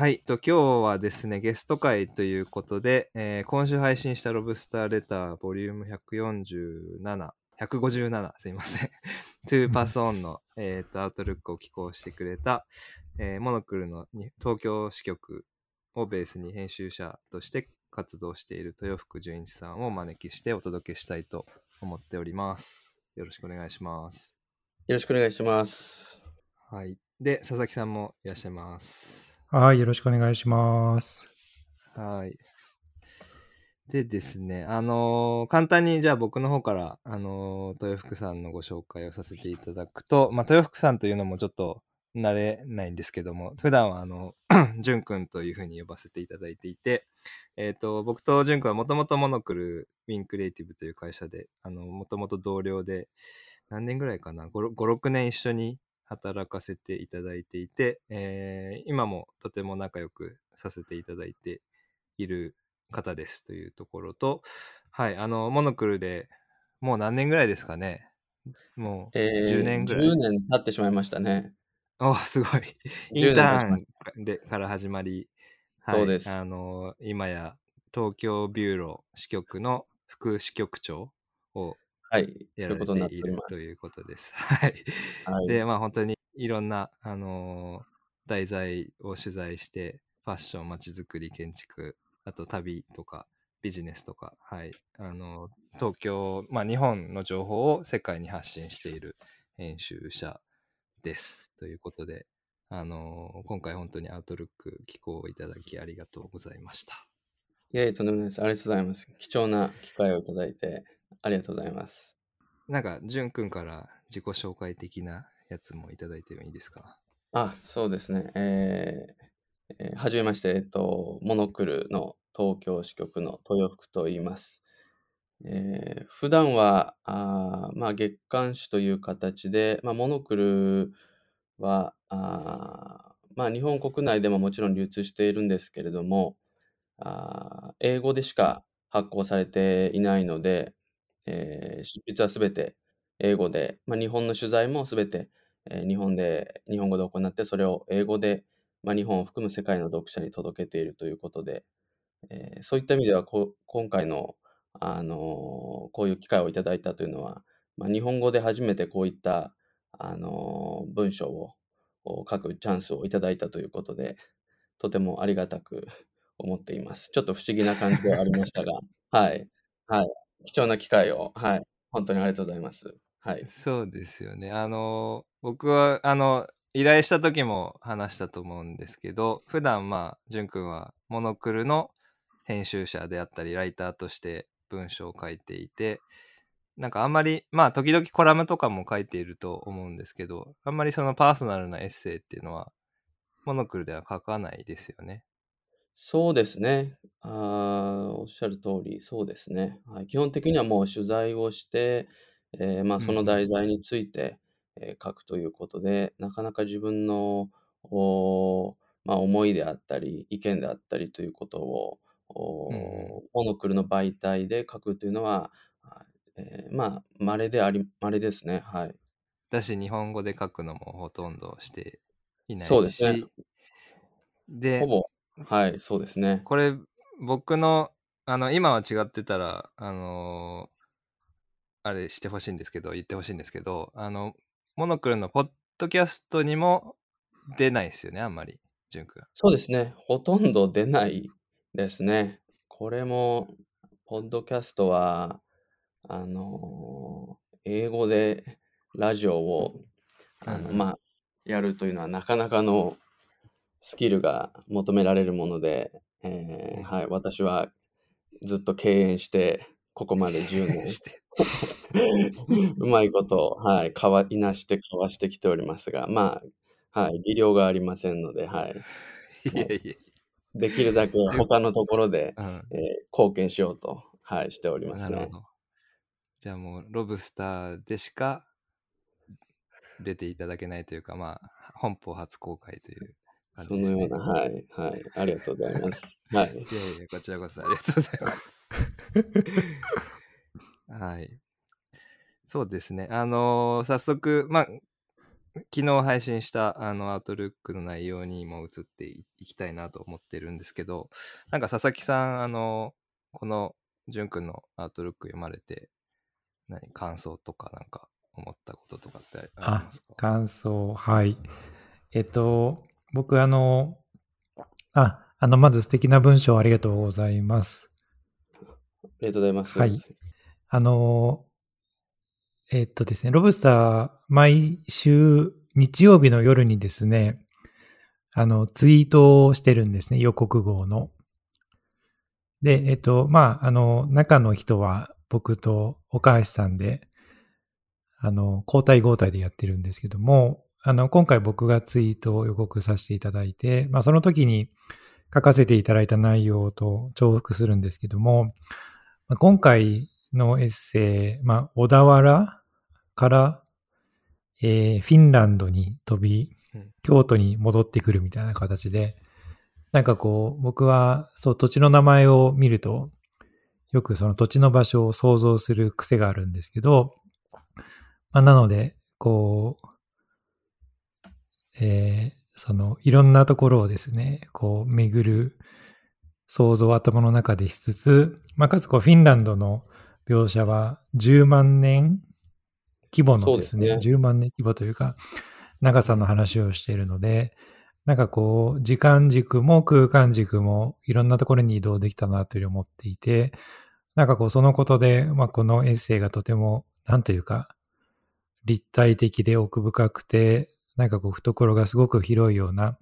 はい。と今日はですね、ゲスト会ということで、えー今週配信したロブスターレターボリューム147、157、すいません。2パスオンの、えーとアウトルックを寄稿してくれた、えーモノクルのに東京支局をベースに編集者として活動している豊福純一さんをお招きしてお届けしたいと思っております。よろしくお願いします。よろしくお願いします。はい。で、佐々木さんもいらっしゃいます。はい、よろしくお願いします。はい。でですね、あのー簡単にじゃあ僕の方から、あのー豊福さんのご紹介をさせていただくと、まあ、豊福さんというのもちょっと慣れないんですけども、普段はあの、淳くんというふうに呼ばせていただいていて、えっ、と、僕と淳くんはもともとモノクルウィンクリエイティブという会社で、あの、もともと同僚で、何年ぐらいかな、5、6年一緒に働かせていただいていて、えー今もとても仲良くさせていただいている方ですというところと、はい、あの、モノクルでもう何年ぐらいですかね？もうえー10年ぐらい。10年経ってしまいましたね。おすごい。イ10ンターンでから始まり、そうですあの、今や東京ビューロ支局の副支局長をはい。そやられういうことになっててい。るということです。はい。はい、で、まあ本当にいろんな、あのー題材を取材して、ファッション、まちづくり、建築、あと旅とかビジネスとか、はい。あのー東京、まあ日本の情報を世界に発信している編集者です。ということで、あのー今回本当にアウトルック寄稿いただきありがとうございました。いやいや、とんでもないです。ありがとうございます。貴重な機会をいただいて、ありがとうございます。なんか、じゅんくんから自己紹介的なやつもいただいてもいいですか？あ、そうですね。えーえーはじめまして、えっと、モノクルの東京支局の豊福と言います。えー普段は、あーまあ、月刊誌という形で、まあ、モノクルは、あーまあ、日本国内でももちろん流通しているんですけれども、あー英語でしか発行されていないので、えー執筆はすべて英語で、まあ、日本の取材もすべて、えー日本で、日本語で行って、それを英語で、まあ、日本を含む世界の読者に届けているということで、えーそういった意味ではこ、今回の、あのーこういう機会をいただいたというのは、まあ、日本語で初めてこういった、あのー文章をを書くチャンスをいただいたということで、とてもありがたく思っています。ちょっと不思議な感じではありましたが、はい。はい。貴重な機会を、はい。本当にありがとうございます。はい。そうですよね。あの、僕は、あの、依頼した時も話したと思うんですけど、普段まあ、じゅんくんはモノクルの編集者であったり、ライターとして文章を書いていて、なんかあんまり、まあ、時々コラムとかも書いていると思うんですけど、あんまりそのパーソナルなエッセイっていうのは、モノクルでは書かないですよね。そうですね。あーおっしゃる通り、そうですね。はい、基本的にはもう取材をして、えーまあ、その題材について、えー書くということで、なかなか自分の、おーまあ、思いであったり、意見であったりということを、うんうんモノクルの媒体で書くというのは、はいえーまあ、稀であり、稀ですね。はい。だし、日本語で書くのもほとんどしていないし、そうですねでほぼ、はい、そうですね。これ僕のあの今は違ってたらあのーあれしてほしいんですけど言ってほしいんですけどあのモノクロのポッドキャストにも出ないですよねあんまり淳君そうですね。ほとんど出ないですね。これも、ポッドキャストは、あのー英語でラジオを、あの、うんまあ、やるというのはなかなかのスキルが求められるもので、えーはい、私はずっと敬遠して、ここまで10年して うまいこと、はい、かわいなしてかわしてきておりますが、まあ、はい、技量がありませんので、はい、いやいできるだけ他のところで、や、うん、えー貢献しようと、はい、しておりますね。じゃあもうロブスターでしか出ていただけないというかまあ本邦初公開という感じですねそのような、はい、はい、ありがとうございます。はい、いやいや、こちらこそありがとうございます。はい。そうですね。あのー早速、まあ、昨日配信したあのアウトルックの内容にも移っていきたいなと思ってるんですけど、なんか佐々木さん、あの、この淳くんのアウトルック読まれて、何、感想とかなんか思ったこととかってありあますか、感想、はい。えっと、僕、あの、あ、あの、まず素敵な文章ありがとうございます。ありがとうございます。はいあの、えっとですね、ロブスター、毎週日曜日の夜にですね、あの、ツイートをしてるんですね、予告号の。で、えっと、まあ、あの、中の人は僕と岡橋さんで、あの、交代交代でやってるんですけども、あの、今回僕がツイートを予告させていただいて、まあ、その時に書かせていただいた内容と重複するんですけども、まあ今回のエッセイ、まあ、小田原から、えーフィンランドに飛びうん、京都に戻ってくるみたいな形で、なんかこう、僕は、そう、土地の名前を見ると、よくその土地の場所を想像する癖があるんですけど、まあ、なので、こう、えーその、いろんなところをですね、こう、巡る想像を頭の中でしつつ、まあ、かつこう、フィンランドの描写は10万年規模のですね、すね。10万年規模というか、長さの話をしているので、なんかこう、時間軸も空間軸もいろんなところに移動できたなというふうに思っていて、なんかこう、そのことで、まあ、このエッセイがとても、なんというか、立体的で奥深くて、なんかこう、懐がすごく広いような、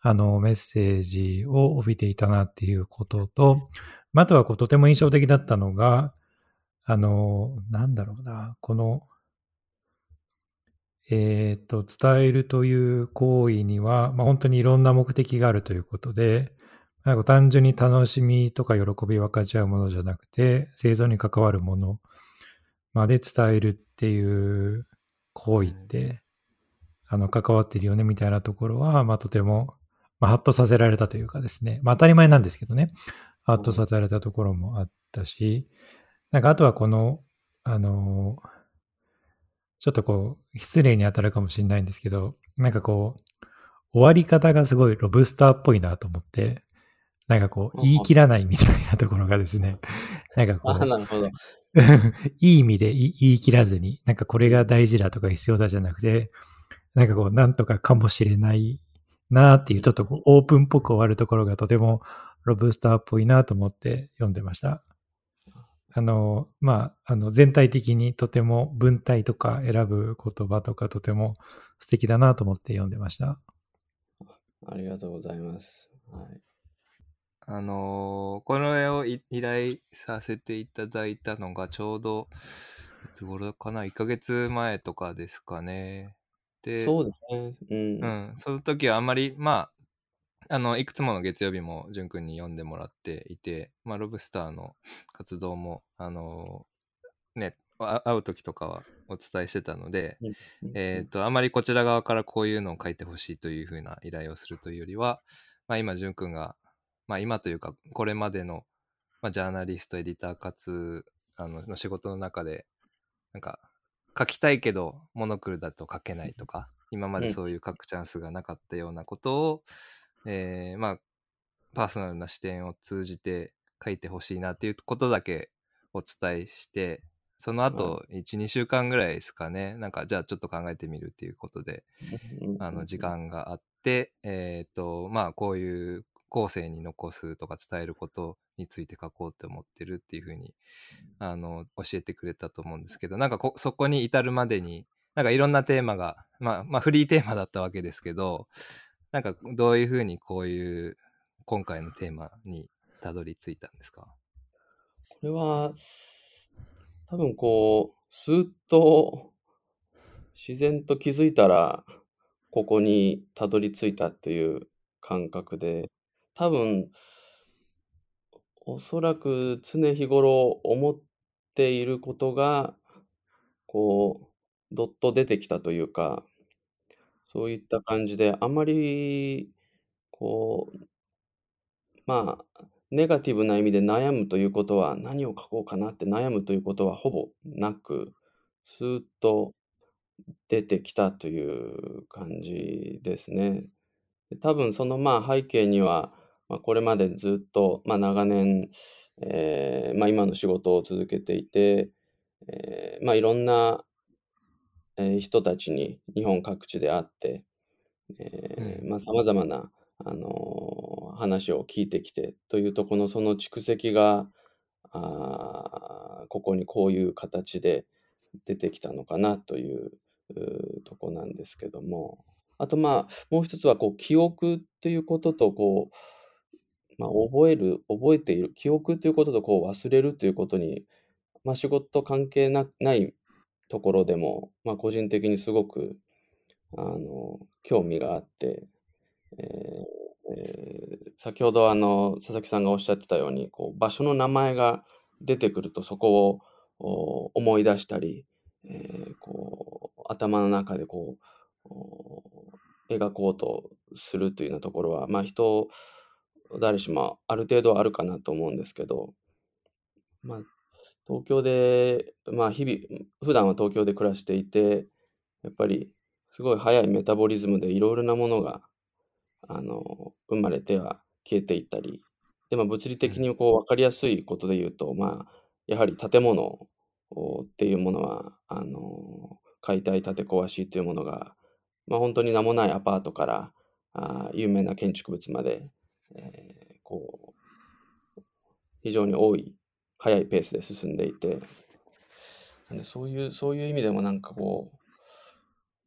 あの、メッセージを帯びていたなっていうことと、あとはこう、とても印象的だったのが、あの、なんだろうな、この、えっ、と、伝えるという行為には、まあ、本当にいろんな目的があるということで、なんか単純に楽しみとか喜び分かち合うものじゃなくて、生存に関わるものまで伝えるっていう行為って、あの、関わってるよねみたいなところは、まあ、とても、まあ、ハッとさせられたというかですね、まあ、当たり前なんですけどね、ハッとさせられたところもあったし、なんかあとはこの、あの、ちょっとこう、失礼に当たるかもしれないんですけど、なんかこう、終わり方がすごいロブスターっぽいなと思って、なんかこう、言い切らないみたいなところがですね、なんかこあ、う、なるほど。いい意味で言い言い切らずに、なんかこれが大事だとか必要だじゃなくて、なんかこう、なんとかかもしれないなっていう、ちょっとこうオープンっぽく終わるところがとてもロブスターっぽいなと思って読んでました。あの、まあ、あの、全体的にとても文体とか選ぶ言葉とかとても素敵だなと思って読んでました。ありがとうございます。はい。あのーこの絵をい依頼させていただいたのがちょうど、いつ頃かな ?1 ヶ月前とかですかね。で、そうですね。うん。うん、その時はあんまり、まあ、あの、いくつもの月曜日も淳君に読んでもらっていて、まあ、ロブスターの活動も、あのね、あ会う時とかはお伝えしてたので、うんえっ、と、あまりこちら側からこういうのを書いてほしいというふうな依頼をするというよりは、まあ今、淳くんが、まあ今というか、これまでの、まあ、ジャーナリスト、エディターかつ、あの、の仕事の中で、なんか、書きたいけど、モノクルだと書けないとか、今までそういう書くチャンスがなかったようなことを、えーまあ、パーソナルな視点を通じて書いてほしいなっていうことだけお伝えして、その後、1、2週間ぐらいですかね、なんか、じゃあちょっと考えてみるっていうことで、うんあの、時。間があって、えっ、と、まあ、こういう後世に残すとか伝えることについて書こうって思ってるっていうふうに、あの、教えてくれたと思うんですけど、なんかこ、そこに至るまでに、なんかいろんなテーマが、まあ、まあ、フリーテーマだったわけですけど、なんか、どういうふうにこういう、今回のテーマにたどり着いたんですか？これは、多分こう、スーッと自然と気づいたら、ここにたどり着いたっていう感覚で、多分、おそらく常日頃思っていることが、こう、どっと出てきたというか、そういった感じで、あまり、こう、まあ、ネガティブな意味で悩むということは、何を書こうかなって悩むということはほぼなく、スーッと出てきたという感じですね。で多分そのまあ背景には、まあ、これまでずっと、まあ、長年、えーまあ、今の仕事を続けていて、えーまあ、いろんな、えー人たちに日本各地で会って、えーまあ、様々な、あのー話を聞いてきてというところのその蓄積があーここにこういう形で出てきたのかなというとこなんですけども。あとまあもう一つはこう記憶っていうこととこう、まあ、覚える覚えている記憶ということとこう忘れるということに、まあ、仕事関係なないところでも、まあ、個人的にすごくあの興味があって、えーえー先ほどあの佐々木さんがおっしゃってたようにこう場所の名前が出てくるとそこを思い出したり、えーこう頭の中でこう描こうとするというようなところは、まあ、人誰しもある程度あるかなと思うんですけど、まあ、東京で、まあ、日々普段は東京で暮らしていてやっぱりすごい速いメタボリズムでいろいろなものがあの生まれては消えていったりでも物理的にこう分かりやすいことで言うと、まあ、やはり建物おっていうものはあの解体建て壊しというものが、まあ、本当に名もないアパートからあ有名な建築物まで、えーこう非常に多い速いペースで進んでいてなんでそういうそういう意味でもなんかこう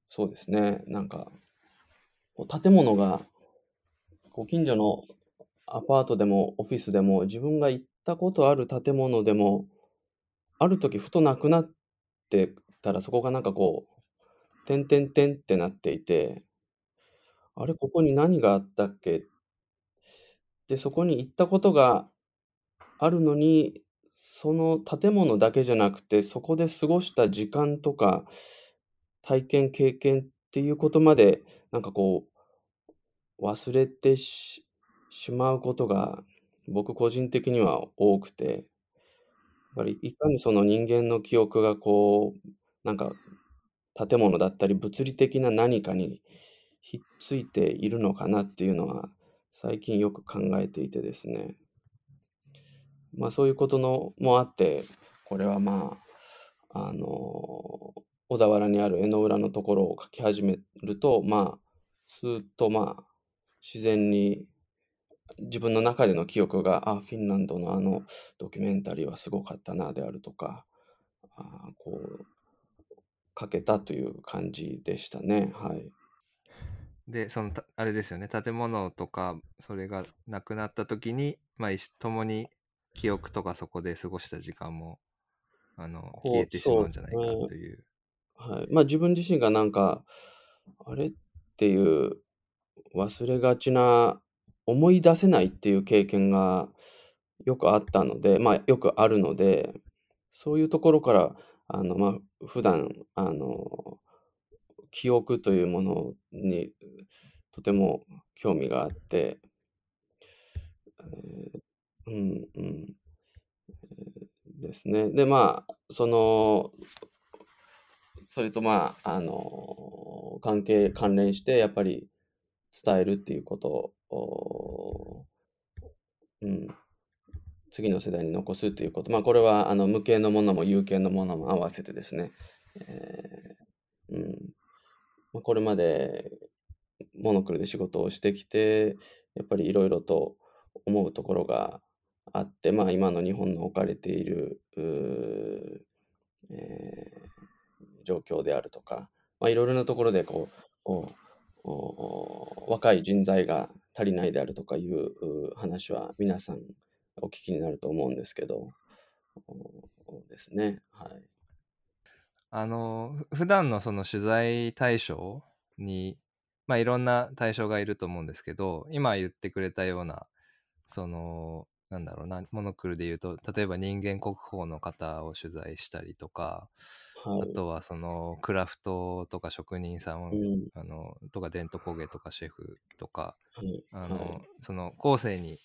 そうですね。なんかこう建物がこう近所のアパートでもオフィスでも自分が行ったことある建物でもある時ふとなくなってたらそこがなんかこう点々点ってなっていてあれここに何があったっけでそこに行ったことがあるのにその建物だけじゃなくてそこで過ごした時間とか体験経験っていうことまでなんかこう忘れてししまうことが僕個人的には多くてやっぱりいかにその人間の記憶がこうなんか建物だったり物理的な何かにひっついているのかなっていうのは最近よく考えていてですね。まあそういうことのもあってこれはまああの小田原にある江ノ浦のところを書き始めるとまあスーッとまあ自然に自分の中での記憶があフィンランドのあのドキュメンタリーはすごかったなであるとかあこう書けたという感じでしたね。はい。でそのたあれですよね建物とかそれがなくなった時にまあ一緒共に記憶とかそこで過ごした時間もあの消えてしまうんじゃないかという。はい、まあ自分自身がなんかあれっていう忘れがちな思い出せないっていう経験がよくあったのでまあよくあるのでそういうところからあのまあ普段あの記憶というものにとても興味があって、えーうんうんえーですねでまあそのそれとまあ、あの関係、関連して、やっぱり伝えるっていうことを、うん、次の世代に残すっていうこと。まあ、これは、あの、無形のものも有形のものも合わせてですね、えー。これまで、モノクロで仕事をしてきて、やっぱりいろいろと思うところがあって、まあ、今の日本の置かれている、えー状況であるとか、ま、いろいろなところでこう若い人材が足りないであるとかいう話は皆さんお聞きになると思うんですけど、ですね。はい。あのふ普段のその取材対象にまあいろんな対象がいると思うんですけど今言ってくれたようなそのなんだろうなモノクルで言うと例えば人間国宝の方を取材したりとかはい。あとはそのクラフトとか職人さん、うん。あのとか伝統工芸とかシェフとかはい。あの、はい。その後世に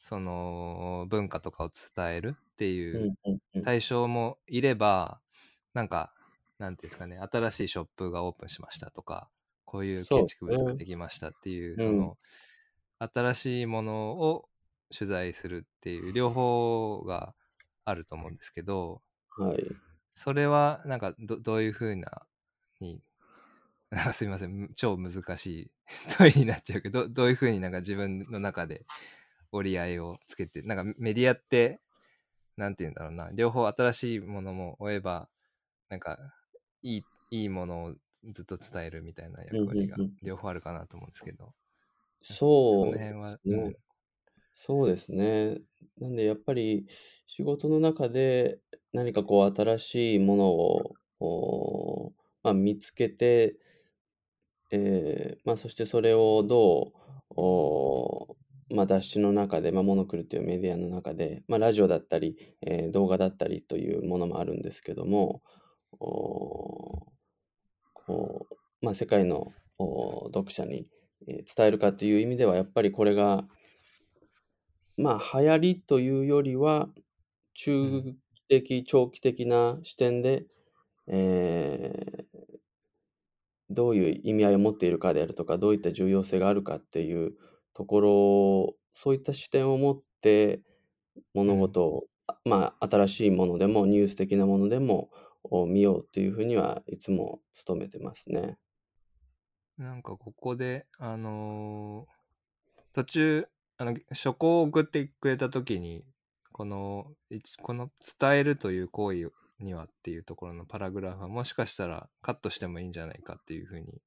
その文化とかを伝えるってういう。対象もいればなんかなんていうんですかね、新しいショップがオープンしましたとか、こういう建築物がね。できましたっていう、うん。その、新しいものを取材するっていう両方があると思うんですけど、はい。それはなんかどどういうふうなに、なんかすいません、む超難しい 問いになっちゃうけど、どどういうふうになんか自分の中で折り合いをつけて、なんかメディアって、なんて言うんだろうな、両方新しいものも追えば、なんかいいいいものをずっと伝えるみたいなうん役割が。両方あるかなと思うんですけど、そそのそうん、そうですね。なんでやっぱり仕事の中で何かこう新しいものを、おまあ、見つけて、えーまあ、そしてそれをどう、おまあ、雑誌の中で、まあ、モノクルというメディアの中で、まあ、ラジオだったり、えー動画だったりというものもあるんですけども、おこう、まあ、世界のお読者にえー伝えるかという意味では、やっぱりこれが、まあ、流行りというよりは、う中ん、期的、長期的な視点で、えーどういう意味合いを持っているかであるとか、どういった重要性があるかっていうところ、そういった視点を持ってう物ん、事を、あまあ、新しいものでもニュース的なものでもお見ようというふうにはいつも努めてますね。なんかここで、あのー途中、あの、書稿を送ってくれたときに、この、一この伝えるという行為にはっていうところのパラグラフはもしかしたらカットしてもいいんじゃないかっていうふうに、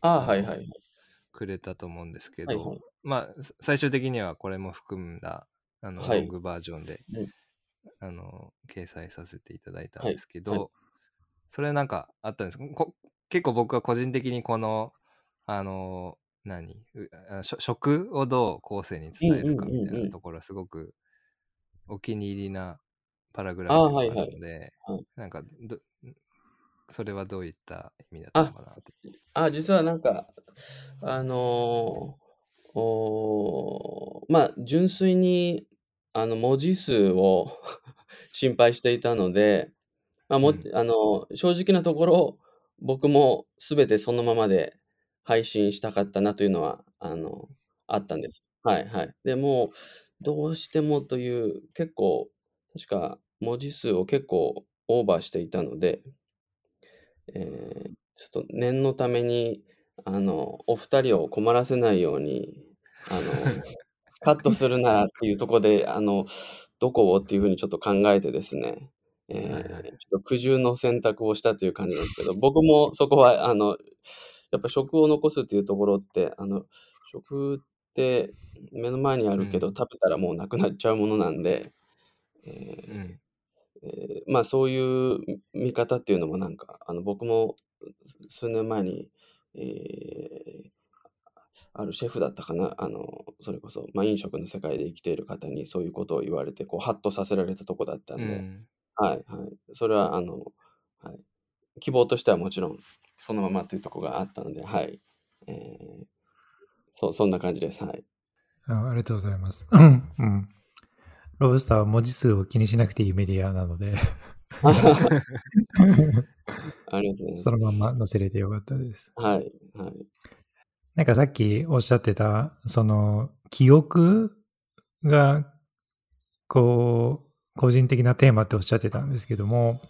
ああ、はいはいはい。くれたと思うんですけはいはど、い。まあ、さ最終的にはこれも含んだ、あの、はい。ロングバージョンで、うんあの、掲載させていただいたんはい。ですけはい。ど、それなんかあったんですかこ結構僕は個人的にこの、あの、何食をどう後世にうん伝えるうんかみたいな。ところはすごくお気に入りなパラグラフでもあはいはい。なんかど、それはどういった意味だったのあ、かなって。あ、実はなんか、あのーおーまあ、純粋に、あの、文字数を 心配していたので、まあ、も、うん。あの、正直なところ、僕もすべてそのままで配信したかったなというのは、あの、あったんです。はいはい。でも、どうしてもという、結構、確か文字数を結構オーバーしていたので、えーちょっと念のために、あの、お二人を困らせないように、あの、カットするならっていうところで、あの、どこをっていうふうにちょっと考えてですね、えちょっと苦渋の選択をしたという感じなんですけど、僕もそこは、あの、やっぱ食を残すっていうところって、あの、食って目の前にあうん。るけど、食べたらもうなくなっちゃうものなんで、えうん。ーえーまあそういう見方っていうのもなんか、あの僕も数年前に、えーあるシェフだったかな、あの、それこそ、まあ、飲食の世界で生きている方にそういうことを言われて、こう、ハッとさせられたとこだったで、うんん。はい、はい。それは、あの、はい。希望としてはもちろん、そのままというところがあったので、はい。えーそそんな感じです。はい。あありがとうございます。うん。ロブスターは文字数を気にしなくていいメディアなのでありがとうございます。そのまんま載せれてよかったです。はい、はい。なんかさっきおっしゃってた、その記憶がこう、個人的なテーマっておっしゃってたんですけども、はい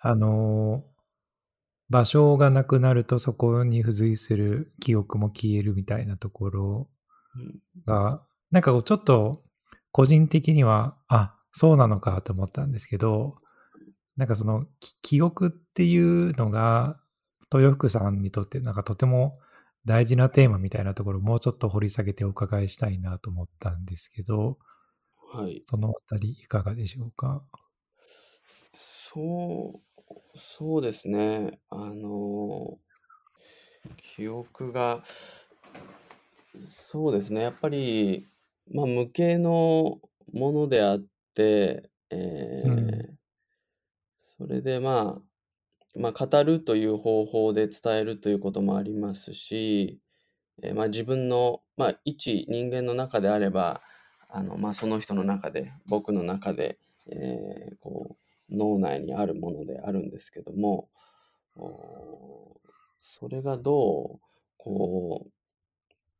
あの、場所がなくなるとそこに付随する記憶も消えるみたいなところうん。が、なんかちょっと個人的には、あ、そうなのかと思ったんですけど、なんかそのき記憶っていうのが、豊福さんにとってなんかとても大事なテーマみたいなところをもうちょっと掘り下げてお伺いしたいなと思ったんですけど、はい。そのあたりいかがでしょうか？そう、そうですね。あの、記憶が、そうですね。やっぱり、まあ、無形のものであって、えうん。ーそれでまあ、まあ、語るという方法で伝えるということもありますし、えーまあ、自分の、まあ、一人間の中であれば、あのまあ、その人の中で、僕の中で、えーこう脳内にあるものであるんですけども、おそれがどう、こう、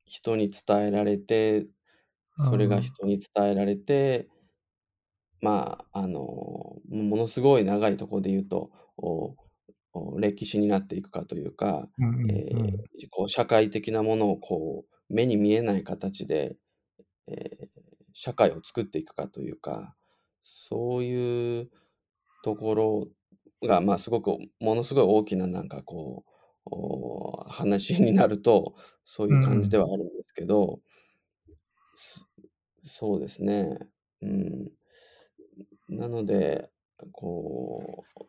人に伝えられて、それが人に伝えられて、まあ、あの、ものすごい長いところで言うと、歴史になっていくかというか、うんうんえーうんこう社会的なものをこう目に見えない形で、えー社会を作っていくかというかそういうところが、まあ、すごくものすごい大きななんかこうお話になるとそういう感じではあるんですけど、そそうですね、うん、なのでこう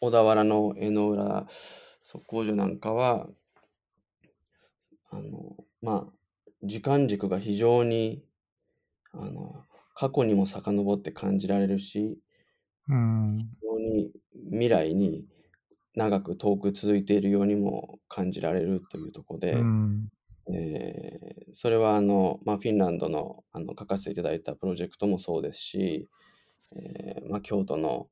小田原の江ノ浦測候所なんかはあのまあ時間軸が非常にあの過去にも遡って感じられるしうん。非常に未来に長く遠く続いているようにも感じられるというところで、うん。えーそれはあの、まあ、フィンランドのあの書かせていただいたプロジェクトもそうですし、えーまあ、京都の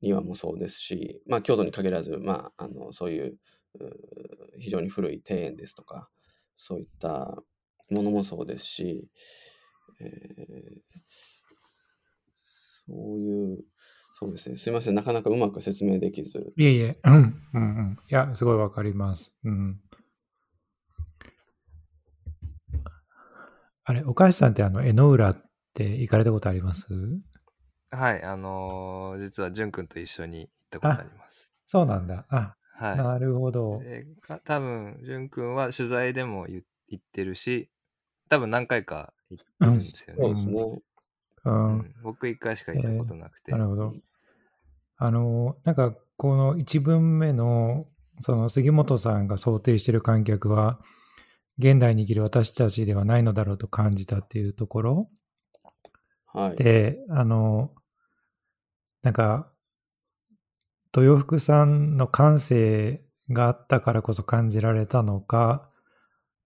庭もそうですし、まあ、京都に限らず、まあ、あのそういう非常に古い庭園ですとかそういったものもそうですし、えーそういうそうですねすいませんなかなかうまく説明できずいえいえ、うん、うん、うん。いや、すごいわかります。うん。あれ、岡橋さんってあの、江ノ浦って行かれたことあります？はい、あのー実は淳君と一緒に行ったことあります。そうなんだ。あ、はい。なるほど。でか多分淳君は取材でも言行ってるし多分何回か行ってるんですよね。そうですね、う。うんん僕1回しか行ったことなくて。なるほど。あの、なんか、この一文目の、その杉本さんが想定している観客は、現代に生きる私たちではないのだろうと感じたっていうところはいで、あの、なんか、豊福さんの感性があったからこそ感じられたのか、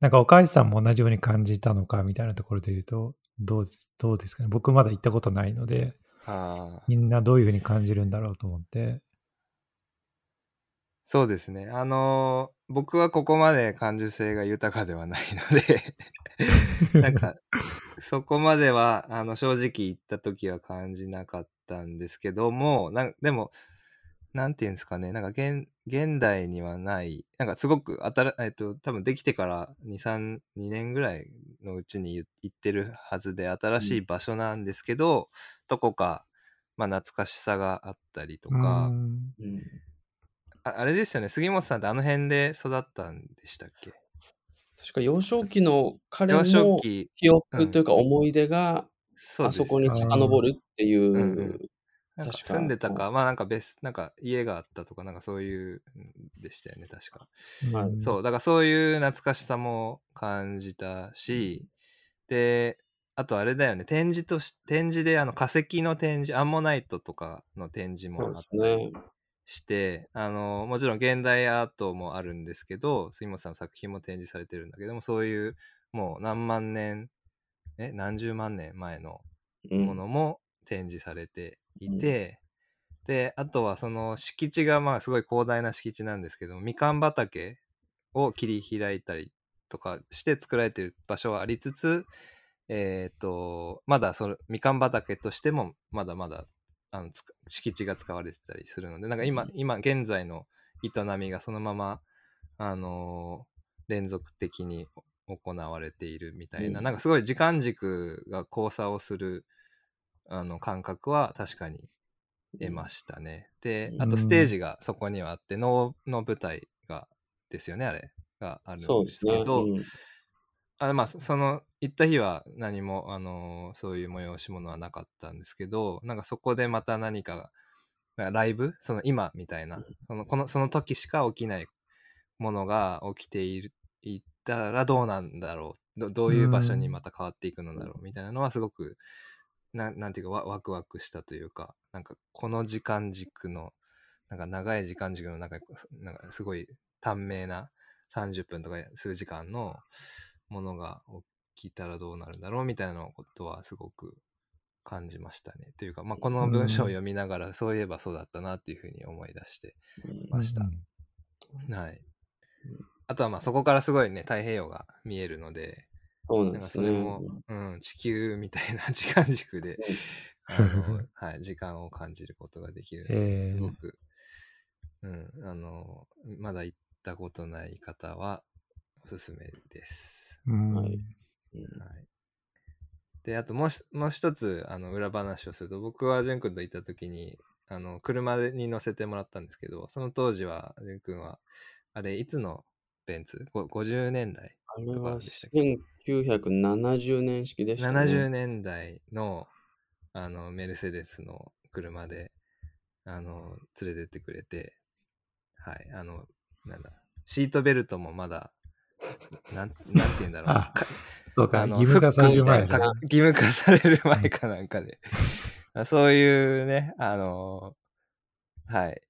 なんか岡橋さんも同じように感じたのかみたいなところで言うと、どうですどうですかね。僕まだ行ったことないので、みんなどういうふうに感じるんだろうと思って。そうですね。あのー僕はここまで感受性が豊かではないので なんかそこまではあの正直言った時は感じなかったんですけどもなんでもなんていうんですかね。なんか現現代にはないなんかすごく新えっと多分できてから232年ぐらいのうちに言行ってるはずで新しい場所なんですけど、どこか、まあ、懐かしさがあったりとか、うん。うん。ああれですよね。杉本さんってあの辺で育ったんでしたっけ？確か幼少期の彼幼少の期記憶というか思い出があそこに遡るっていう、うんうんなんか住んでたか、まあなんか別、なんか家があったとか、なんかそういうんでしたよね、確か。はいそう、だからそういう懐かしさも感じたし、で、あとあれだよね、展示とし、展示であの化石の展示、アンモナイトとかの展示もあったりして、あの、もちろん現代アートもあるんですけど、杉本さんの作品も展示されてるんだけども、そういうもう何万年、え、何十万年前のうん。ものも展示されていて、であとはその敷地がまあすごい広大な敷地なんですけどみかん畑を切り開いたりとかして作られてる場所はありつつえっ、とまだそのみかん畑としてもまだまだあの敷地が使われてたりするのでなんか今、うん。今現在の営みがそのままあのー連続的に行われているみたいな、うん。なんかすごい時間軸が交差をするあの感覚は確かに得ましたね。でうん。あとステージがそこにはあって能の舞台がですよねあれ。があるんでですけどうん。あまあそその行った日は何も、あのーそういう催し物はなかったんですけどなんかそこでまた何かライブ？その今みたいな。そのこのその時しか起きないものが起きているたらどうなんだろう。どどういう場所にまた変わっていくのだろうみたいなのはすごくなんていうかワワクワクしたというかなんかこの時間軸のなんか長い時間軸の中になんかすごい短命な30分とか数時間のものが起きたらどうなるんだろうみたいなことはすごく感じましたね。というか、まあ、この文章を読みながら、そういえばそうだったなっていうふうに思い出してました。はい。あとはまあそこからすごいね、太平洋が見えるので、そうなんですね。かそれも、うん、地球みたいな 時間軸で、あの はい、時間を感じることができるので、えーすごく、うん、あの、まだ行ったことない方はおすすめです。うんはい。で、あともうしもう一つ、あの、裏話をすると、僕は淳君と行った時に、あの、車に乗せてもらったんですけど、その当時は、淳君は、あれ、いつのベンツ？ご ?50 年代あれはとかでしたっ1970年式でしたね。70年代のあのメルセデスの車であの連れてってくれてはいあのなんだシートベルトもまだなんなんて言うんだろうあかそうか、あの義務化される前だフックみたいな。義務化される前かなんかで。あそういうねあのはい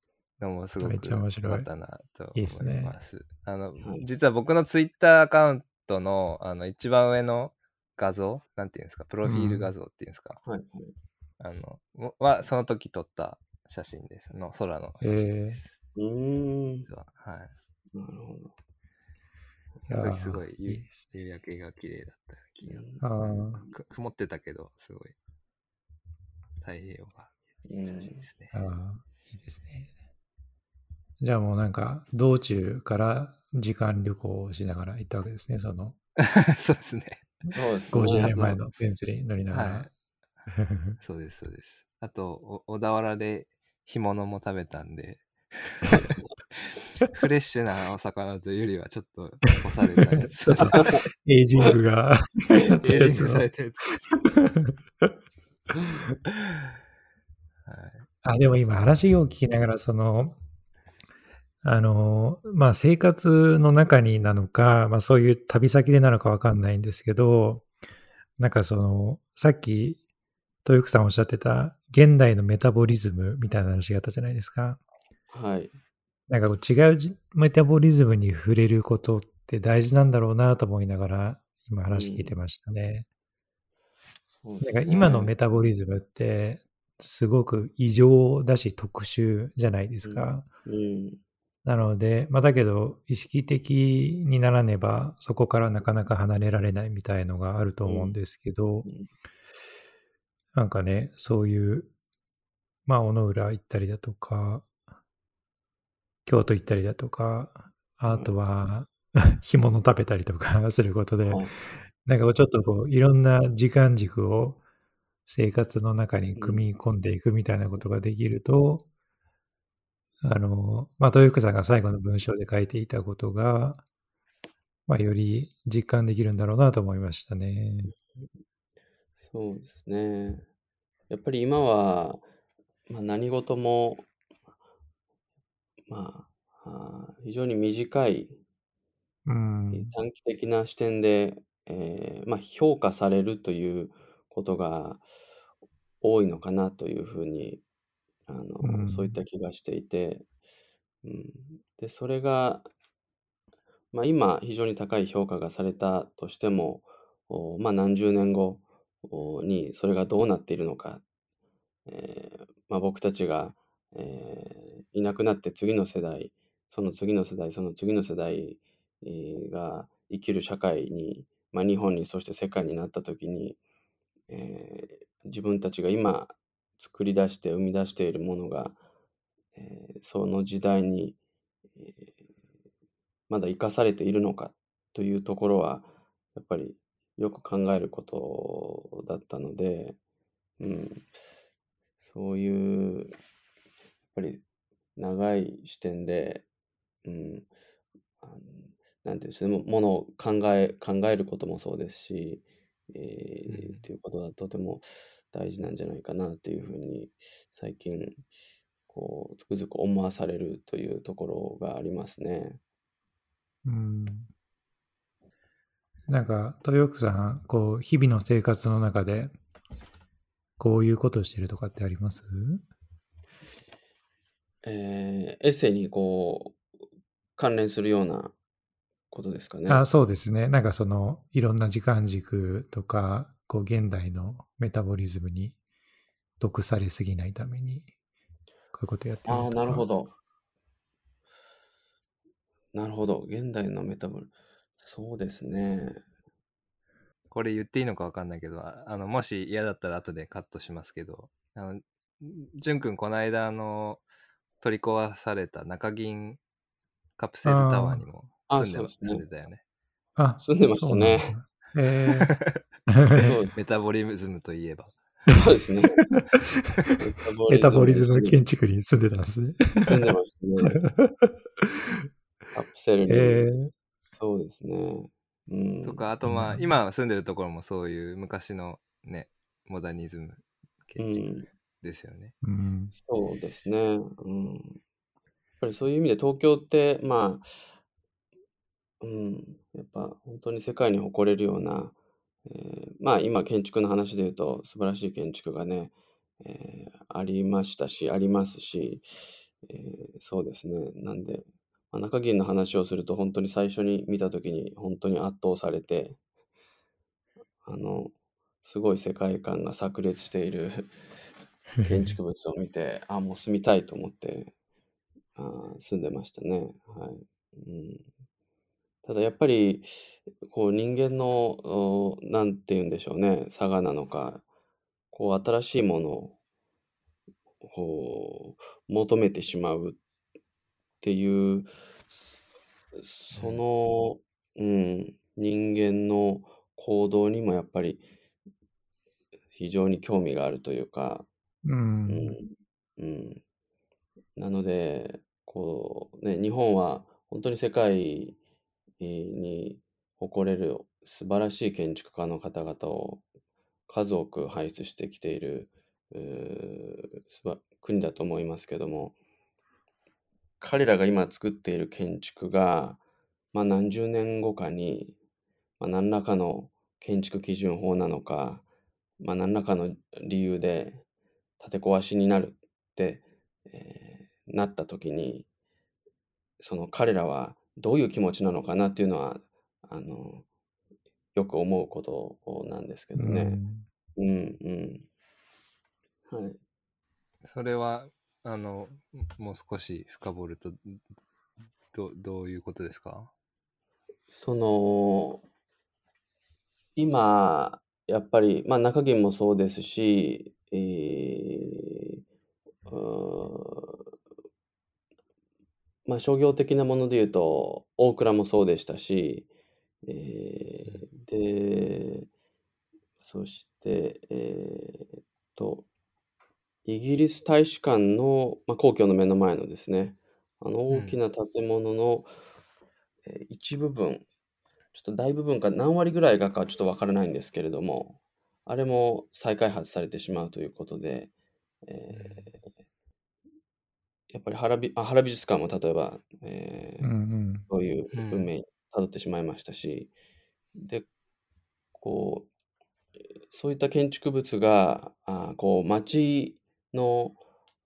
のもすごくめっちゃ面白い。良かったなといいっす。ね思います。あのはい。実は僕のツイッターアカウントのあの一番上の画像なんていうんですかプロフィール画像っていうんですか、はいはい。あのもはその時撮った写真です。の空の写真です、うー。ん。実は。はい。なるほど。すごいい夕焼けが綺麗だった曇ってたけどすごい太平洋がうん見える写真ですね、いいですね。じゃあもうなんか、道中から時間旅行をしながら行ったわけですね、その。そうですね。そうですね。50年前のベンツに乗りながら。はい。そうですそうです。あとお小田原で干物も食べたんで。フレッシュなお魚というよりはちょっと干されたやつ。エイジングがエイジングされたやつ。はい。あ、でも今話を聞きながら、その、あの、まあ生活の中になのか、まあそういう旅先でなのかわかんないんですけど、なんかその、さっき、豊福さんおっしゃってた、現代のメタボリズムみたいな話があったじゃないですか。はい。なんかこう違うじメタボリズムに触れることって大事なんだろうなと思いながら、今話聞いてましたね。そうですねなんか今のメタボリズムって、すごく異常だし特殊じゃないですか。うん。なので、まあ、だけど意識的にならねばそこからなかなか離れられないみたいのがあると思うんですけど、うん。なんかね、そういう、まあ、小野浦行ったりだとか、京都行ったりだとか、あとは、干物食べたりとか することで、はい。なんかこうちょっとこういろんな時間軸を生活の中に組み込んでいくみたいなことができると、あの、まあ、豊福さんが最後の文章で書いていたことが、まあ、より実感できるんだろうなと思いましたね。そうですね。やっぱり今は、まあ、何事も、まあ、非常に短いうん。短期的な視点で、えーまあ、評価されるということが多いのかなというふうにあの、うん。そういった気がしていて、うん、でそれが、まあ、今非常に高い評価がされたとしても、おまあ、何十年後おにそれがどうなっているのか、えーまあ、僕たちが、えーいなくなって次の世代その次の世代その次の世代えーが生きる社会に、まあ、日本にそして世界になった時に、えー自分たちが今作り出して生み出しているものが、えーその時代に、えーまだ生かされているのかというところはやっぱりよく考えることだったので、うん、そういうやっぱり長い視点で、うん、ていうんですかものを考え、考えることもそうですし、えーうん。っていうことはとても大事なんじゃないかなっていうふうに最近こうつくづく思わされるというところがありますね。うん。なんか、豊福さん、こう、日々の生活の中で、こういうことをしてるとかってあります？えーエッセイにこう関連するようなことですかね。あそうですね。なんかその、いろんな時間軸とか、こう、現代のメタボリズムに毒されすぎないために、こういうことやってるああ、なるほど。ど。なるほど。現代のメタボル。そうですね。これ言っていいのかわかんないけど、ああの、もし嫌だったら後でカットしますけど、あの、じゅんくんこの間、あの、取り壊された中銀カプセルタワーにも住んでま住んでたよね。あ、住んでましたね。えそうです メタボリズムといえば。そうですね。ー、メタボリズム建築に住んでたんですね。住んでましたね。カプセルに。えー、そうですね。うん。とか、あとまあ、うん今住んでるところもそういう昔のね、モダニズムう建築ん。ですよね。うん。そうですね。うん。やっぱりそういう意味で東京って、まあ、うん、やっぱ本当に世界に誇れるような、えーまあ今建築の話で言うと素晴らしい建築がね、えーありましたし、ありますし、えーそうですね。なんで、まあ、中銀の話をすると本当に最初に見た時に本当に圧倒されて、あの、すごい世界観が炸裂している建築物を見て、あ、もう住みたいと思って、あ住んでましたね。はい。うん、ただやっぱり、こう人間の、おなんて言うんでしょうね、差がなのか、こう新しいものをこう求めてしまうっていう、その、うん、人間の行動にもやっぱり非常に興味があるというか、う。うんん、うん。なので、こうね、日本は本当に世界に誇れる素晴らしい建築家の方々を数多く輩出してきている国だと思いますけども、彼らが今作っている建築が、まあ、何十年後かに、まあ、何らかの建築基準法なのか、まあ、何らかの理由で建て壊しになるって、えーなった時にその彼らはどういう気持ちなのかなっていうのはあのよく思うことなんですけどね。うんうん。はい。それは、あの、もう少し深掘ると、どどういうことですか？その今やっぱりまあ中銀もそうですし、えーうーまあ商業的なもので言うと大倉もそうでしたし、えーでそしてえーっとイギリス大使館の、まあ、皇居の目の前のですねあの大きな建物の、えー一部分ちょっと大部分か何割ぐらいがかはちょっとわからないんですけれども、あれも再開発されてしまうということで、えーやっぱり原美あ原美術館も例えば、えーうんうん。そういううん運命にたどってしまいましたし、で、こう、えーそういった建築物が、あーこう、街の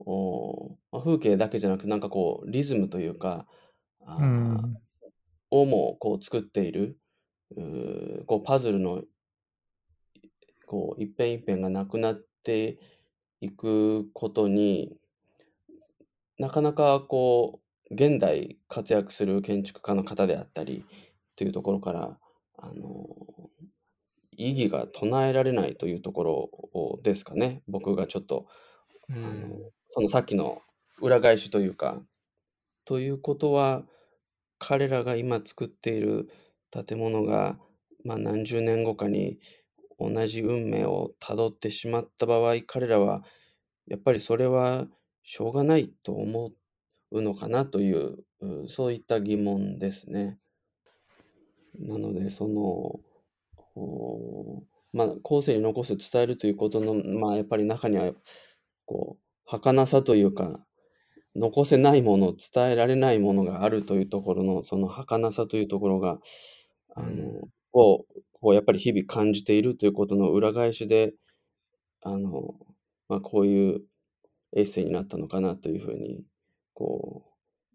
おまあ風景だけじゃなく、なんかこう、リズムというか、あーうん。をもこう作っている、うーこうパズルのこう一辺一辺がなくなっていくことになかなかこう現代活躍する建築家の方であったりというところからあの意義が唱えられないというところをですかね僕がちょっとうあのん。そのさっきの裏返しというかということは彼らが今作っている建物が、まあ、何十年後かに同じ運命をたどってしまった場合彼らはやっぱりそれはしょうがないと思うのかなというそういった疑問ですね。なのでそのまあ後世に残す伝えるということのまあやっぱり中にはこう儚さというか残せないもの伝えられないものがあるというところのその儚さというところがあの、をこうやっぱり日々感じているということの裏返しであの、まあ、こういうエッセイになったのかなというふうにこ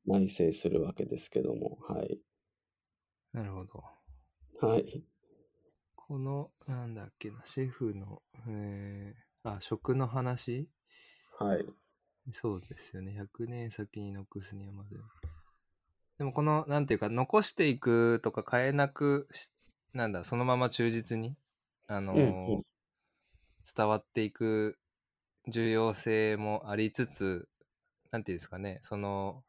う内省するわけですけどもはいなるほど。はいこの、なんだっけな、シェフの、えー、あ、食の話？はい。そうですよね。100年先に残すにはまず。でもこの、なんていうか、残していくとか変えなくし、なんだ、そのまま忠実に、あのーうんうん伝わっていく重要性もありつつ、なんていうんですかね、その、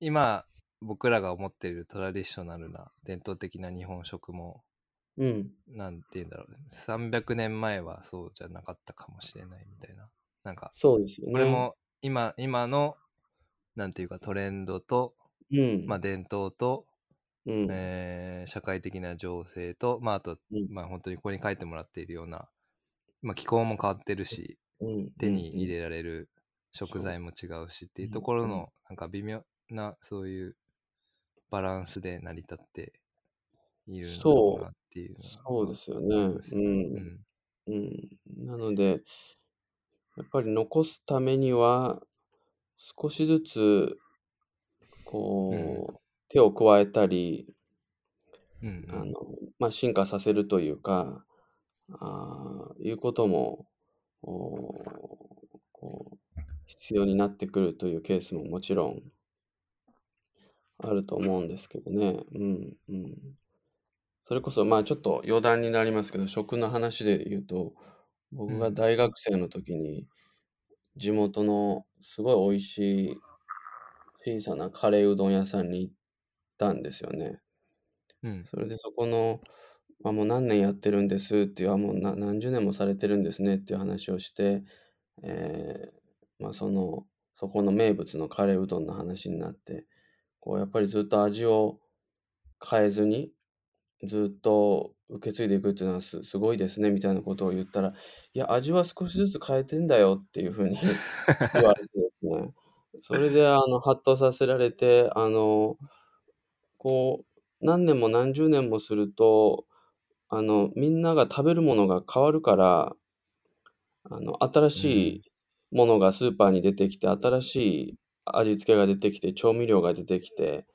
今、僕らが思っているトラディショナルな伝統的な日本食も、うん。なんていうんだろう、300年前はそうじゃなかったかもしれないみたいな。なんか、そうですよね。これ、も今、今の、なんていうかトレンドと、うん。まあ伝統と、うん。えー社会的な情勢と、まああと、うんまあ本当にここに書いてもらっているような、まあ気候も変わってるし、うん手に入れられる食材も違うしっていうところの、なんか微妙な、そういうバランスで成り立っているんだろうなっていうそうですよね。うん。うん。うん。なので、やっぱり残すためには、少しずつ、こう、手を加えたり、うんあの、まあ、進化させるというか、あーいうことも、おこう、必要になってくるというケースももちろんあると思うんですけどね。うん、うん。それこそ、まあちょっと余談になりますけど、食の話で言うと、僕がうん大学生の時に、地元のすごい美味しい小さなカレーうどん屋さんに行ったんですよね。うん。それでそこの、まあ、もう何年やってるんですっていう、あ、もうな何十年もされてるんですねっていう話をして、えーまあ、その、そこの名物のカレーうどんの話になって、こうやっぱりずっと味を変えずに、ずっと受け継いでいくっていうのはすすごいですねみたいなことを言ったら、いや、味は少しずつ変えてんだよっていうふうに 言われてですね、それであの、ハッとさせられて、あの、こう、何年も何十年もすると、あの、みんなが食べるものが変わるから、あの、新しいものがスーパーに出てきて、新しい味付けが出てきて、調味料が出てきて、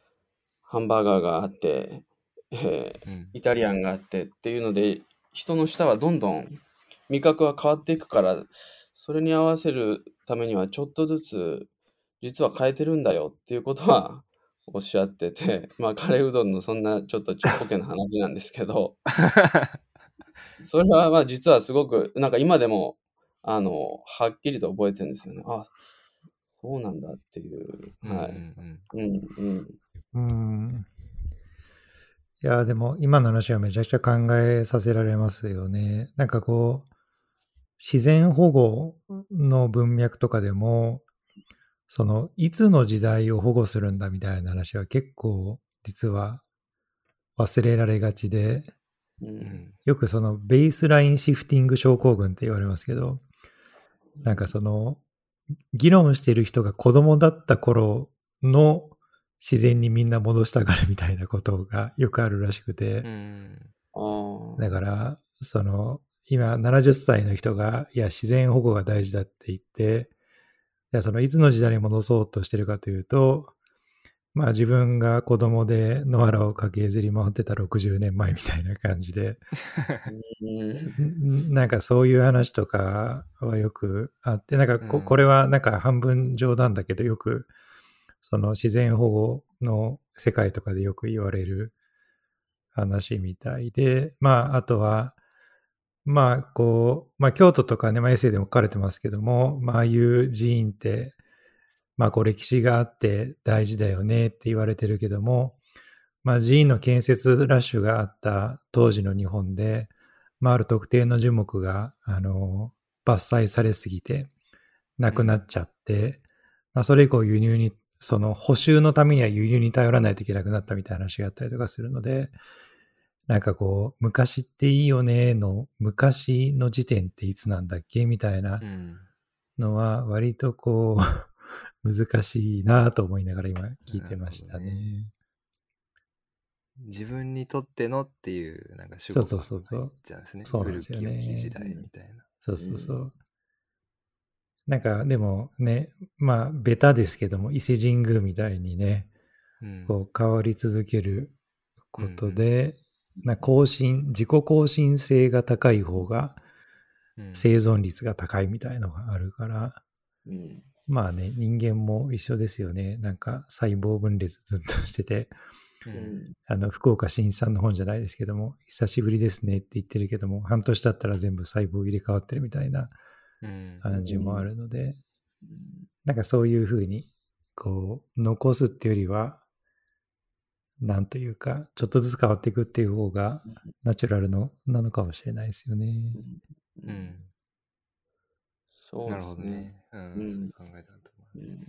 ハンバーガーがあって、えーうん。イタリアンがあってっていうので、人の舌はどんどん味覚は変わっていくから、それに合わせるためにはちょっとずつ実は変えてるんだよっていうことはおっしゃってて、まあカレーうどんのそんなちょっとちっぽけな話なんですけど、それはまあ実はすごくなんか今でもあのはっきりと覚えてるんですよね。あ、そうなんだっていう。はい。うんうんうんうん。うん。いや、でも今の話はめちゃくちゃ考えさせられますよね。なんかこう、自然保護の文脈とかでも、その、いつの時代を保護するんだみたいな話は結構実は忘れられがちで、ううんんよくそのベースラインシフティング症候群って言われますけど、なんかその、議論してる人が子供だった頃の自然にみんな戻したがるみたいなことがよくあるらしくて、うん。だから、その、今70歳の人が、いや、自然保護が大事だって言って、じゃあそのいつの時代に戻そうとしてるかというと、まあ自分が子供で野原を駆けずり回ってた60年前みたいな感じで、なんかそういう話とかはよくあって、なんかこ,、うん。これはなんか半分冗談だけど、よくその自然保護の世界とかでよく言われる話みたいで、まああとは、まあこう、まあ京都とかね、まあエッセイでも書かれてますけども、まあああいう寺院って、まあこう歴史があって大事だよねって言われてるけども、まあ寺院の建設ラッシュがあった当時の日本で、まあ、ある特定の樹木が、あの、伐採されすぎて、なくなっちゃって、まあ、それ以降輸入に、その補修のためには輸入に頼らないといけなくなったみたいな話があったりとかするので、なんかこう、昔っていいよねの、昔の時点っていつなんだっけみたいなうんのは、割とこう、難しいなと思いながら今聞いてましたね。自分にとってのっていう、なんか主語そうそうそうそうが入っちゃうんですね。そうなんですよね古き良き時代みたいな。そうそうそう。なんかでもね、まあ、ベタですけども、伊勢神宮みたいにね、うんこう変わり続けることで、な更新、自己更新性が高い方がうん生存率が高いみたいのがあるから、うん。まあね、人間も一緒ですよね。なんか細胞分裂ずっとしてて、う。うんん。あの、福岡新一さんの本じゃないですけども、久しぶりですねって言ってるけども、半年経ったら全部細胞入れ替わってるみたいなうん。感じもあるので、うんなんかそういうふうに、こう、残すっていうよりは、なんというか、ちょっとずつ変わっていくっていう方がナチュラルのなのかもしれないですよね。うん。そうなるほどですね。ね。う。うんんそういう考えだと思うん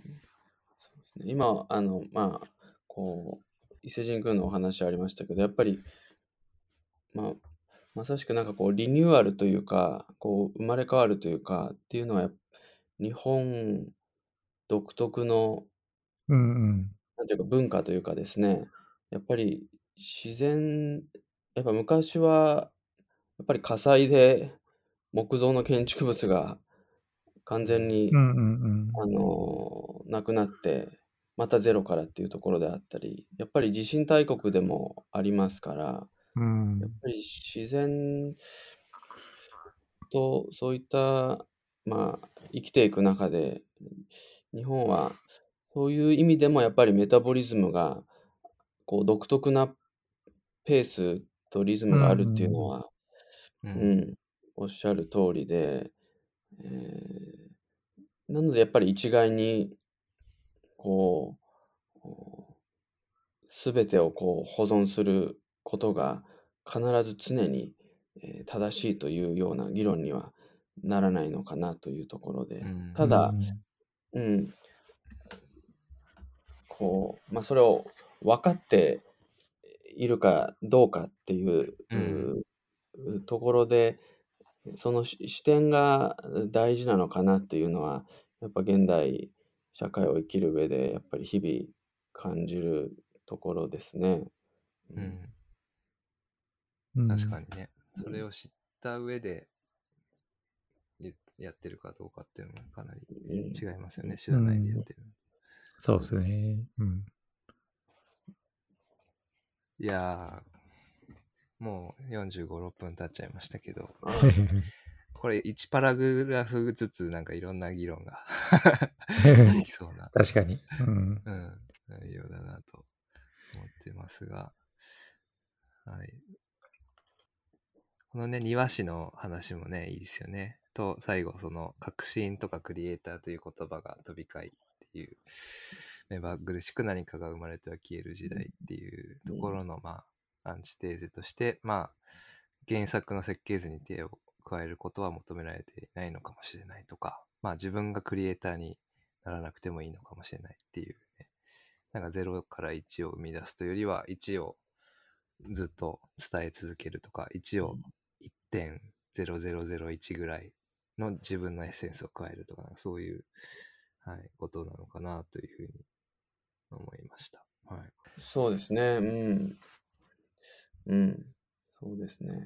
そうですね今、あの、まあ、こう、伊勢神宮のお話ありましたけど、やっぱり、まあ、まさしくなんかこう、リニューアルというか、こう、生まれ変わるというか、っていうのはやっ、日本独特の、うんうん。なんていうか文化というかですね、やっぱり自然、やっぱ昔は、やっぱり火災で木造の建築物が完全にうんうんあのなくなって、またゼロからっていうところであったり、やっぱり地震大国でもありますから、うん。やっぱり自然とそういった、まあ、生きていく中で、日本はそういう意味でもやっぱりメタボリズムがこう独特なペースとリズムがあるっていうのは、う。う。うんん、おっしゃる通りで、えーなのでやっぱり一概に、こう、すべてをこう保存することが必ず常に、えー正しいというような議論にはならないのかなというところで、うんただう、んうん、こう、まあ、それを分かっているかどうかっていう、うんうところで、そのし視点が大事なのかなっていうのは、やっぱ現代社会を生きる上で、やっぱり日々感じるところですね。うん。うん確かにね。それを知った上で、ゆやってるかどうかっていうのもかなりうん違いますよね。知らないでやってる。そうですね。うん。いやー、もう45、6分経っちゃいましたけど、あ これ1パラグラフずつなんかいろんな議論が できそうな、確かに。うん。うん、内容だなと思ってますが、はい。このね、庭師の話もね、いいですよね。と、最後、その、革新とかクリエイターという言葉が飛び交いっていう、目まぐるしく何かが生まれては消える時代っていうところの、まあ、アンチテーゼとして、まあ、原作の設計図に手を加えることは求められていないのかもしれないとか、まあ自分がクリエイターにならなくてもいいのかもしれないっていうね。なんか0から1を生み出すというよりは1をずっと伝え続けるとか、1を1.0001ぐらいの自分のエッセンスを加えるとか、そういう、はい、ことなのかなというふうに思いました。はい。そうですね。うん。うん。そうですね。やっ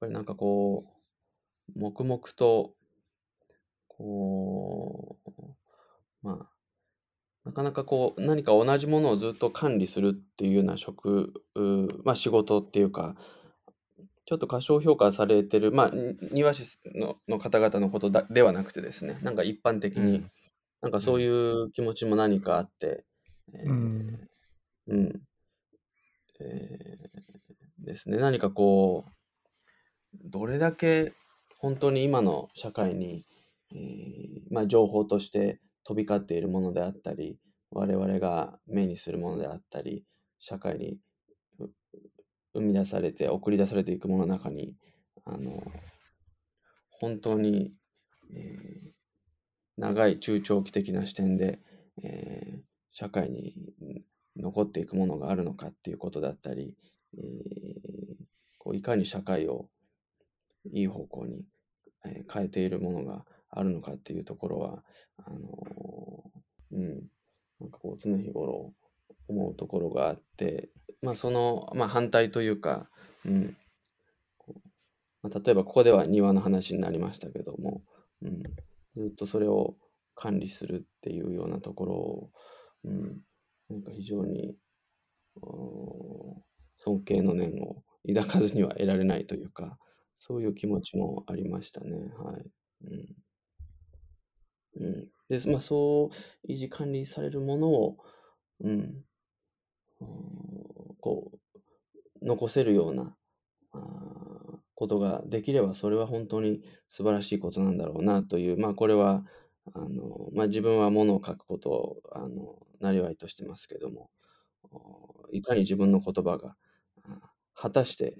ぱりなんかこう、黙々と、こう、まあ、なかなかこう、何か同じものをずっと管理するっていうような職、うまあ仕事っていうか、ちょっと過小評価されてる、まあ、に庭師のの方々のことだではなくてですね、なんか一般的に、うんなんかそういう気持ちも何かあって、えーうんうん。えーですね。何かこう、どれだけ本当に今の社会に、えーまあ、情報として飛び交っているものであったり、我々が目にするものであったり、社会にう生み出されて、送り出されていくものの中に、あの、本当に、えー長い中長期的な視点で、えー社会に残っていくものがあるのかっていうことだったり、えーこういかに社会をいい方向に、変えているものがあるのかっていうところは、あのーうん、なんかこう常日頃思うところがあって、まあその、まあ、反対というか、うん、こうまあ、例えばここでは庭の話になりましたけども、うん、ずっとそれを管理するっていうようなところを、うん、なんか非常に尊敬の念を抱かずには得られないというか、そういう気持ちもありましたね。はい。うん。うん。で、まあ、そう維持管理されるものを、うん、こう、残せるようなあことができれば、それは本当に素晴らしいことなんだろうなという、まあ、これは、あの、まあ、自分はものを書くことを、あの、なりわいとしてますけども、おいかに自分の言葉が、あ果たして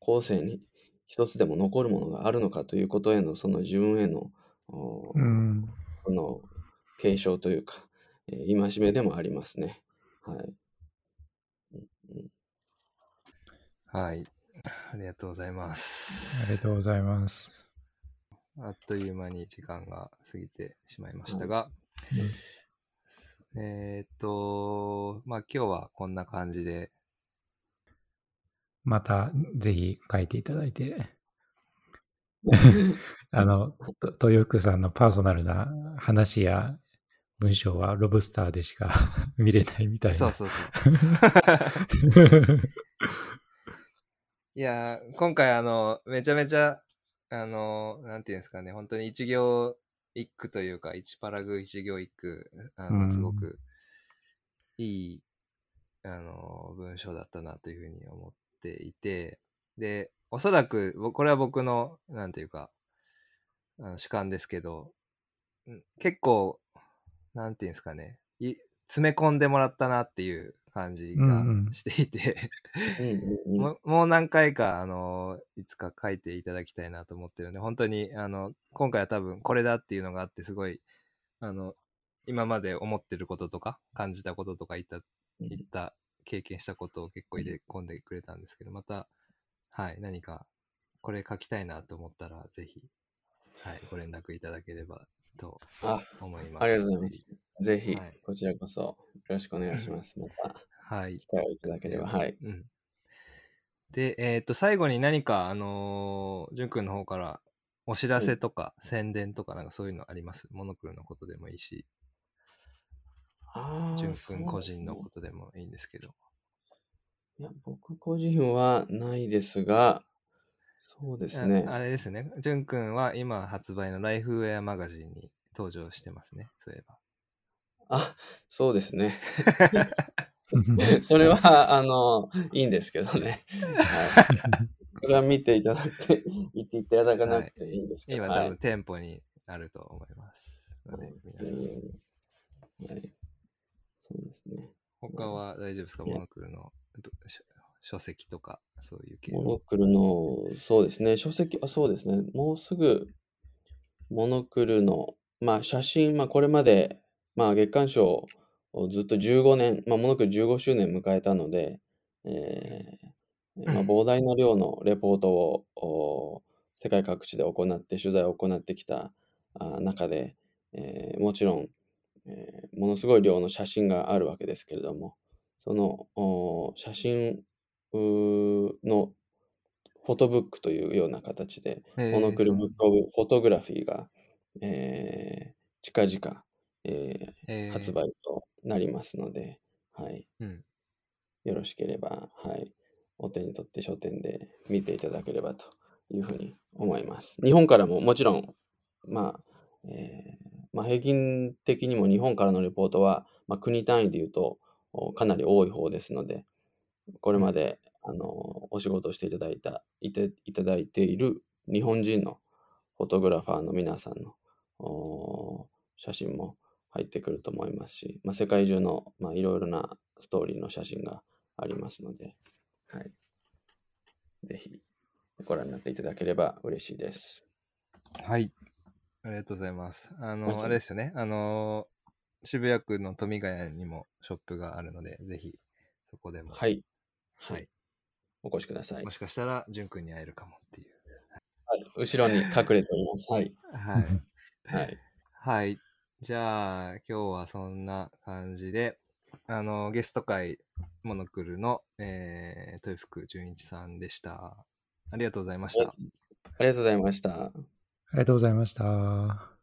後世に一つでも残るものがあるのかということへの、その自分への、おうん。この継承というか、えー戒めでもありますね。はい。はい。ありがとうございまあす。りがとうございます。あっという間に時間が過ぎてしまいましたが、えーっと、まあ今日はこんな感じで、またぜひ書いていただいて、あの、と豊福さんのパーソナルな話や文章はロブスターでしか 見れないみたいな。そうそうそう。いやー、今回あの、めちゃめちゃ、あの、なんていうんですかね、本当に一行一句というか、一パラグ一行一句、あの、うん。すごくいい、あの、文章だったなというふうに思っていて、で、おそらく、ぼこれは僕の、なんていうか、あの主観ですけど、うん結構、なんていうんですかね、い詰め込んでもらったなっていう感じがしていて、ももう何回か、あの、いつか書いていただきたいなと思ってるので、本当に、あの、今回は多分これだっていうのがあって、すごい、あの、今まで思ってることとか、感じたこととか言った、言った、経験したことを結構入れ込んでくれたんですけど、また、はい、何か、これ書きたいなと思ったら、ぜひ、はい、ご連絡いただければとあ、思います。ありがとうございます。ぜひはい、こちらこそよろしくお願いします。また、はい。機会をいただければ。はい。うん。で、えっ、と、最後に何か、あのー、淳くんの方からお知らせとか宣伝とかなんかそういうのあります？モノクロのことでもいいし、淳くそうんです個人のねことでもいいんですけど。いや、僕個人はないですが、そうですね。ああれですね。淳くんは今発売のライフウェアマガジンに登場してますね。そういえば。あ、そうですね。それは、あの、いいんですけどね。はい。それは見ていただくて、言っていただかなくていいんですけど。今はい多分店舗にあると思います。ので、皆さん。はい。そうですね。他は大丈夫ですか？モノクロのぶ書書籍とか、そういう系モの。ノクルの、そうですね、書籍、あ、そうですね、もうすぐ、モノクルの、まあ、写真、まあ、これまで、まあ、月刊賞をずっと15年、まあ、モノクル15周年迎えたので、えーまあ、膨大な量のレポートをお世界各地で行って、取材を行ってきたあ中で、えーもちろん、えーものすごい量の写真があるわけですけれども、そのお写真のフォトブックというような形で、えーモノクルブックオブフォトグラフィーが、えー近々、ええーー発売となりますので、はい、うん。よろしければ、はい、お手に取って書店で見ていただければというふうに思います。日本からももちろん、まあ、えーまあ、平均的にも日本からのレポートは、まあ、国単位で言うとおかなり多い方ですので、これまで、あのお仕事をしていただいたいていただいている日本人のフォトグラファーの皆さんのお写真も入ってくると思いますし、まあ、世界中の、まあ、いろいろなストーリーの写真がありますので、はい、ぜひご覧になっていただければ嬉しいです。はい。ありがとうございます。あの、あれですよね。あの、渋谷区の富ヶ谷にもショップがあるので、ぜひそこでも、はい。ははいい。お越しくださいも。しかしたら、淳くんに会えるかもっていう。はい、後ろに隠れております。はい。はい。はい。はい。じゃあ、今日はそんな感じで、あの、ゲスト会、モノクルの、えー、豊福純一さんでした。ありがとうございました。ありがとうございました。ありがとうございました。